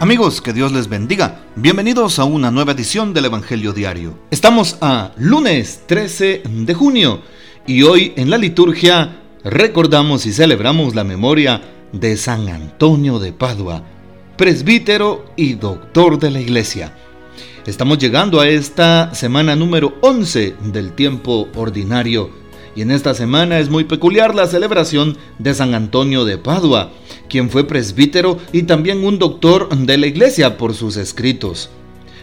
Amigos, que Dios les bendiga. Bienvenidos a una nueva edición del Evangelio Diario. Estamos a lunes 13 de junio y hoy en la liturgia recordamos y celebramos la memoria de San Antonio de Padua, presbítero y doctor de la iglesia. Estamos llegando a esta semana número 11 del tiempo ordinario y en esta semana es muy peculiar la celebración de San Antonio de Padua, quien fue presbítero y también un doctor de la iglesia por sus escritos.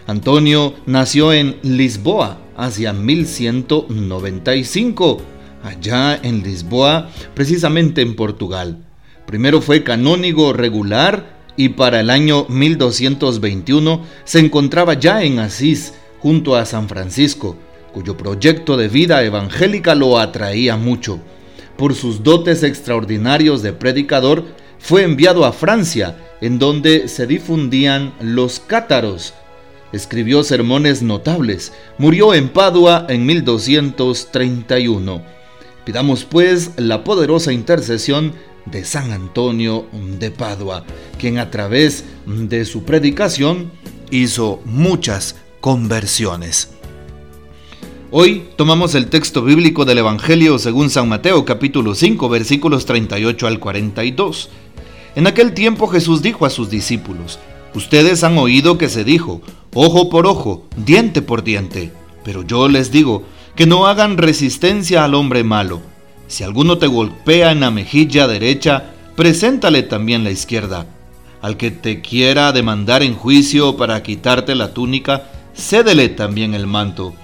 Antonio nació en Lisboa hacia 1195, allá en Lisboa, precisamente en Portugal. Primero fue canónigo regular y para el año 1221 se encontraba ya en Asís, junto a San Francisco, cuyo proyecto de vida evangélica lo atraía mucho. Por sus dotes extraordinarios de predicador, fue enviado a Francia, en donde se difundían los cátaros. Escribió sermones notables. Murió en Padua en 1231. Pidamos pues la poderosa intercesión de San Antonio de Padua, quien a través de su predicación hizo muchas conversiones. Hoy tomamos el texto bíblico del Evangelio según San Mateo capítulo 5 versículos 38 al 42. En aquel tiempo Jesús dijo a sus discípulos, Ustedes han oído que se dijo, ojo por ojo, diente por diente, pero yo les digo, que no hagan resistencia al hombre malo. Si alguno te golpea en la mejilla derecha, preséntale también la izquierda. Al que te quiera demandar en juicio para quitarte la túnica, cédele también el manto.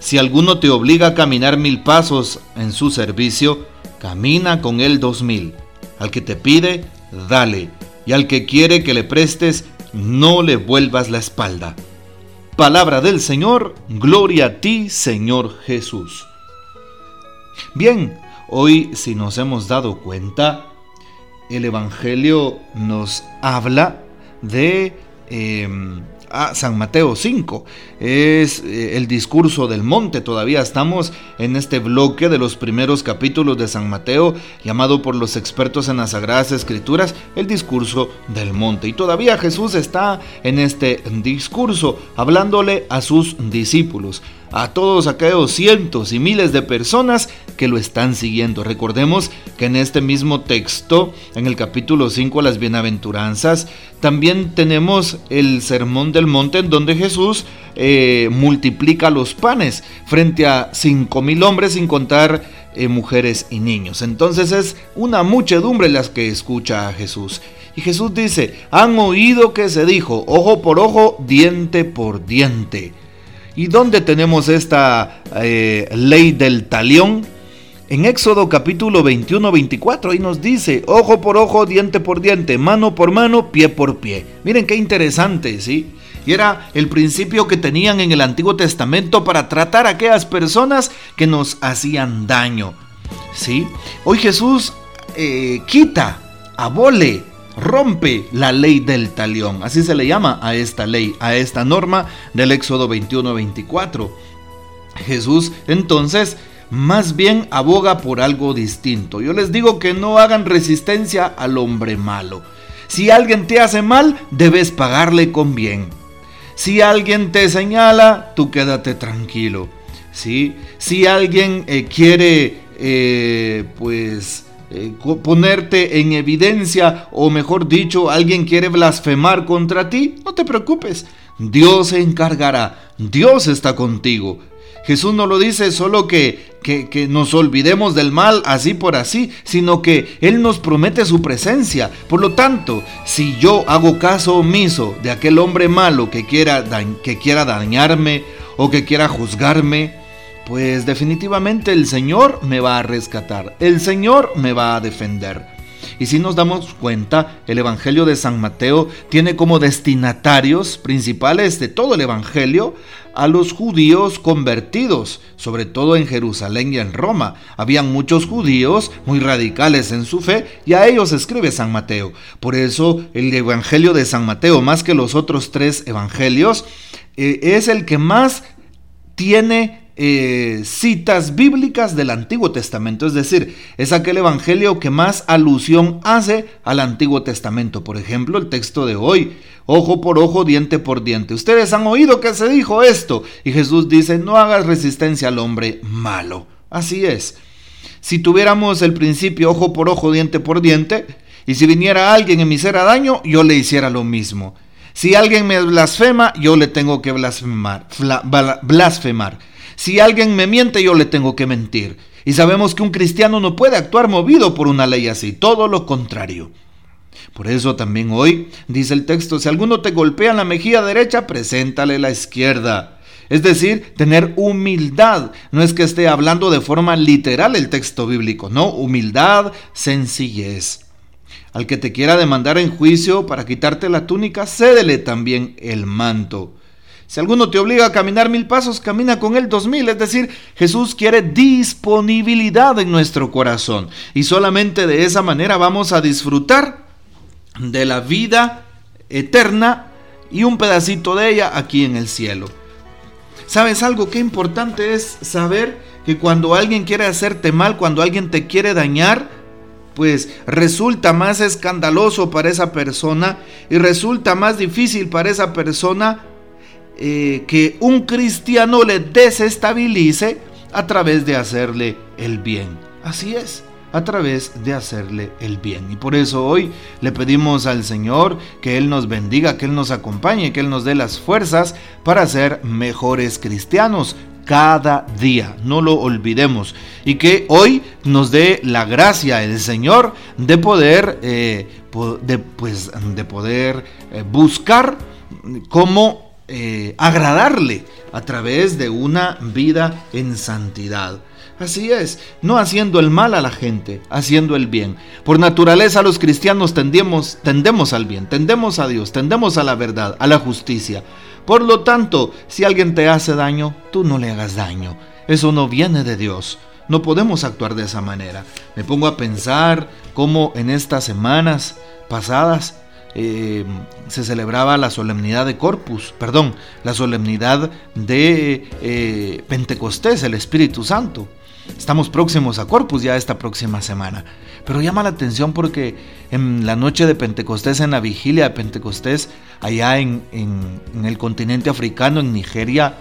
Si alguno te obliga a caminar mil pasos en su servicio, camina con él dos mil. Al que te pide, dale, y al que quiere que le prestes, no le vuelvas la espalda. Palabra del Señor, gloria a ti, Señor Jesús. Bien, hoy si nos hemos dado cuenta, el Evangelio nos habla de em, a San Mateo 5. Es eh, el discurso del monte. Todavía estamos en este bloque de los primeros capítulos de San Mateo, llamado por los expertos en las Sagradas Escrituras el discurso del monte. Y todavía Jesús está en este discurso hablándole a sus discípulos a todos aquellos cientos y miles de personas que lo están siguiendo. Recordemos que en este mismo texto, en el capítulo 5, las bienaventuranzas, también tenemos el sermón del monte en donde Jesús eh, multiplica los panes frente a cinco mil hombres sin contar eh, mujeres y niños. Entonces es una muchedumbre las que escucha a Jesús. Y Jesús dice, han oído que se dijo, ojo por ojo, diente por diente. ¿Y dónde tenemos esta eh, ley del talión? En Éxodo capítulo 21-24, ahí nos dice, ojo por ojo, diente por diente, mano por mano, pie por pie. Miren qué interesante, ¿sí? Y era el principio que tenían en el Antiguo Testamento para tratar a aquellas personas que nos hacían daño. ¿Sí? Hoy Jesús eh, quita, abole rompe la ley del talión. Así se le llama a esta ley, a esta norma del Éxodo 21-24. Jesús entonces más bien aboga por algo distinto. Yo les digo que no hagan resistencia al hombre malo. Si alguien te hace mal, debes pagarle con bien. Si alguien te señala, tú quédate tranquilo. ¿sí? Si alguien eh, quiere, eh, pues, eh, ponerte en evidencia o mejor dicho, alguien quiere blasfemar contra ti, no te preocupes. Dios se encargará, Dios está contigo. Jesús no lo dice solo que, que, que, nos olvidemos del mal así por así, sino que Él nos promete su presencia. Por lo tanto, si yo hago caso omiso de aquel hombre malo que quiera, que quiera dañarme o que quiera juzgarme, pues definitivamente el Señor me va a rescatar, el Señor me va a defender. Y si nos damos cuenta, el Evangelio de San Mateo tiene como destinatarios principales de todo el Evangelio a los judíos convertidos, sobre todo en Jerusalén y en Roma. Habían muchos judíos muy radicales en su fe y a ellos escribe San Mateo. Por eso el Evangelio de San Mateo, más que los otros tres evangelios, eh, es el que más tiene eh, citas bíblicas del Antiguo Testamento, es decir, es aquel evangelio que más alusión hace al Antiguo Testamento. Por ejemplo, el texto de hoy, ojo por ojo, diente por diente. Ustedes han oído que se dijo esto y Jesús dice, no hagas resistencia al hombre malo. Así es. Si tuviéramos el principio ojo por ojo, diente por diente, y si viniera alguien y me hiciera daño, yo le hiciera lo mismo. Si alguien me blasfema, yo le tengo que blasfemar. blasfemar. Si alguien me miente, yo le tengo que mentir. Y sabemos que un cristiano no puede actuar movido por una ley así, todo lo contrario. Por eso también hoy dice el texto, si alguno te golpea en la mejilla derecha, preséntale la izquierda. Es decir, tener humildad. No es que esté hablando de forma literal el texto bíblico, no, humildad, sencillez. Al que te quiera demandar en juicio para quitarte la túnica, cédele también el manto. Si alguno te obliga a caminar mil pasos, camina con él dos mil. Es decir, Jesús quiere disponibilidad en nuestro corazón. Y solamente de esa manera vamos a disfrutar de la vida eterna y un pedacito de ella aquí en el cielo. ¿Sabes algo? Qué importante es saber que cuando alguien quiere hacerte mal, cuando alguien te quiere dañar, pues resulta más escandaloso para esa persona y resulta más difícil para esa persona eh, que un cristiano le desestabilice a través de hacerle el bien. Así es, a través de hacerle el bien. Y por eso hoy le pedimos al Señor que Él nos bendiga, que Él nos acompañe, que Él nos dé las fuerzas para ser mejores cristianos, cada día, no lo olvidemos. Y que hoy nos dé la gracia el Señor de poder, eh, de, pues, de poder eh, buscar cómo eh, agradarle a través de una vida en santidad. Así es, no haciendo el mal a la gente, haciendo el bien. Por naturaleza los cristianos tendemos, tendemos al bien, tendemos a Dios, tendemos a la verdad, a la justicia. Por lo tanto, si alguien te hace daño, tú no le hagas daño. Eso no viene de Dios. No podemos actuar de esa manera. Me pongo a pensar cómo en estas semanas pasadas eh, se celebraba la solemnidad de Corpus, perdón, la solemnidad de eh, Pentecostés, el Espíritu Santo. Estamos próximos a Corpus ya esta próxima semana. Pero llama la atención porque en la noche de Pentecostés, en la vigilia de Pentecostés, allá en, el continente africano, en Nigeria,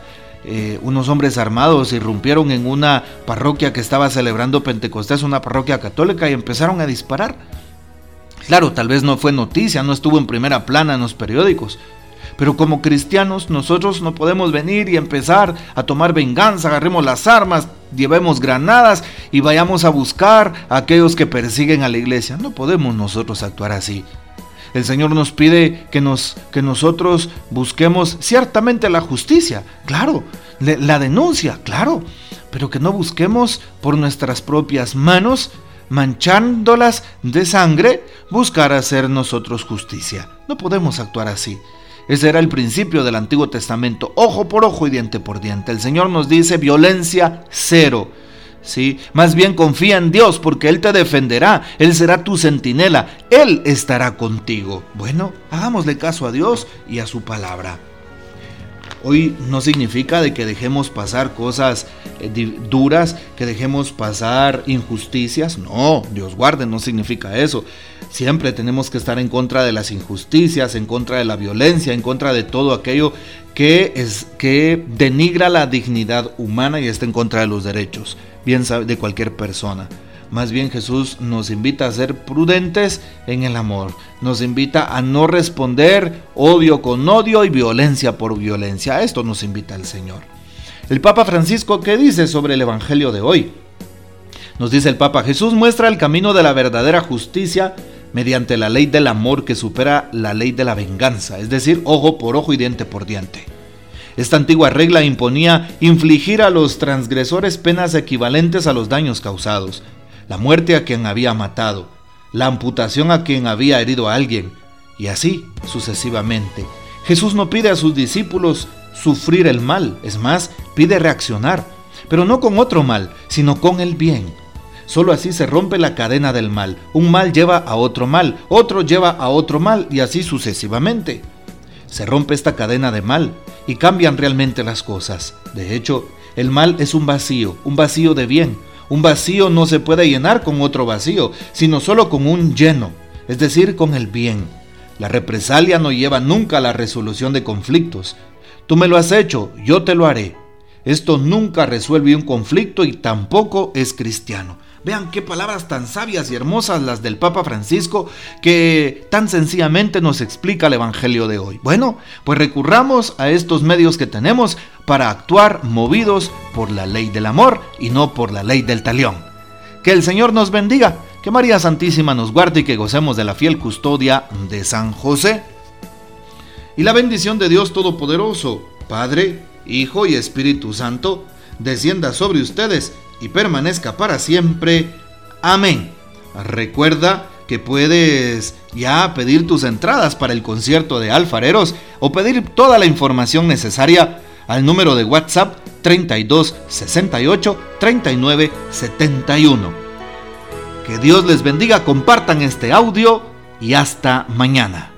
eh, unos hombres armados irrumpieron en una parroquia que estaba celebrando Pentecostés, una parroquia católica, y empezaron a disparar. Claro, tal vez no fue noticia, no estuvo en primera plana en los periódicos, pero como cristianos nosotros no podemos venir y empezar a tomar venganza, agarremos las armas, llevemos granadas y vayamos a buscar a aquellos que persiguen a la iglesia. No podemos nosotros actuar así. El Señor nos pide que, nos, que nosotros busquemos ciertamente la justicia, claro, la denuncia, claro, pero que no busquemos por nuestras propias manos, manchándolas de sangre, buscar hacer nosotros justicia. No podemos actuar así. Ese era el principio del Antiguo Testamento, ojo por ojo y diente por diente. El Señor nos dice violencia cero. ¿sí? Más bien confía en Dios porque Él te defenderá, Él será tu centinela, Él estará contigo. Bueno, hagámosle caso a Dios y a su palabra. Hoy no significa de que dejemos pasar cosas eh, duras, que dejemos pasar injusticias. No, Dios guarde, no significa eso. Siempre tenemos que estar en contra de las injusticias, en contra de la violencia, en contra de todo aquello que, es, que denigra la dignidad humana y está en contra de los derechos, bien de cualquier persona. Más bien Jesús nos invita a ser prudentes en el amor. Nos invita a no responder odio con odio y violencia por violencia. A esto nos invita el Señor. El Papa Francisco, ¿qué dice sobre el Evangelio de hoy? Nos dice el Papa, Jesús muestra el camino de la verdadera justicia mediante la ley del amor que supera la ley de la venganza, es decir, ojo por ojo y diente por diente. Esta antigua regla imponía infligir a los transgresores penas equivalentes a los daños causados, la muerte a quien había matado, la amputación a quien había herido a alguien, y así sucesivamente. Jesús no pide a sus discípulos sufrir el mal, es más, pide reaccionar, pero no con otro mal, sino con el bien. Solo así se rompe la cadena del mal. Un mal lleva a otro mal, otro lleva a otro mal y así sucesivamente. Se rompe esta cadena de mal y cambian realmente las cosas. De hecho, El mal es un vacío, un vacío de bien. Un vacío no se puede llenar con otro vacío, sino solo con un lleno, es decir, con el bien. La represalia no lleva nunca a la resolución de conflictos. Tú me lo has hecho, yo te lo haré. Esto nunca resuelve un conflicto y tampoco es cristiano. Vean qué palabras tan sabias y hermosas las del Papa Francisco que tan sencillamente nos explica el Evangelio de hoy. Bueno, pues recurramos a estos medios que tenemos para actuar movidos por la ley del amor y no por la ley del talión. Que el Señor nos bendiga, que María Santísima nos guarde y que gocemos de la fiel custodia de San José. Y la bendición de Dios Todopoderoso, Padre, Hijo y Espíritu Santo, descienda sobre ustedes y permanezca para siempre. Amén. Recuerda que puedes ya pedir tus entradas para el concierto de alfareros o pedir toda la información necesaria al número de WhatsApp 32 68 39 71. Que Dios les bendiga, compartan este audio y hasta mañana.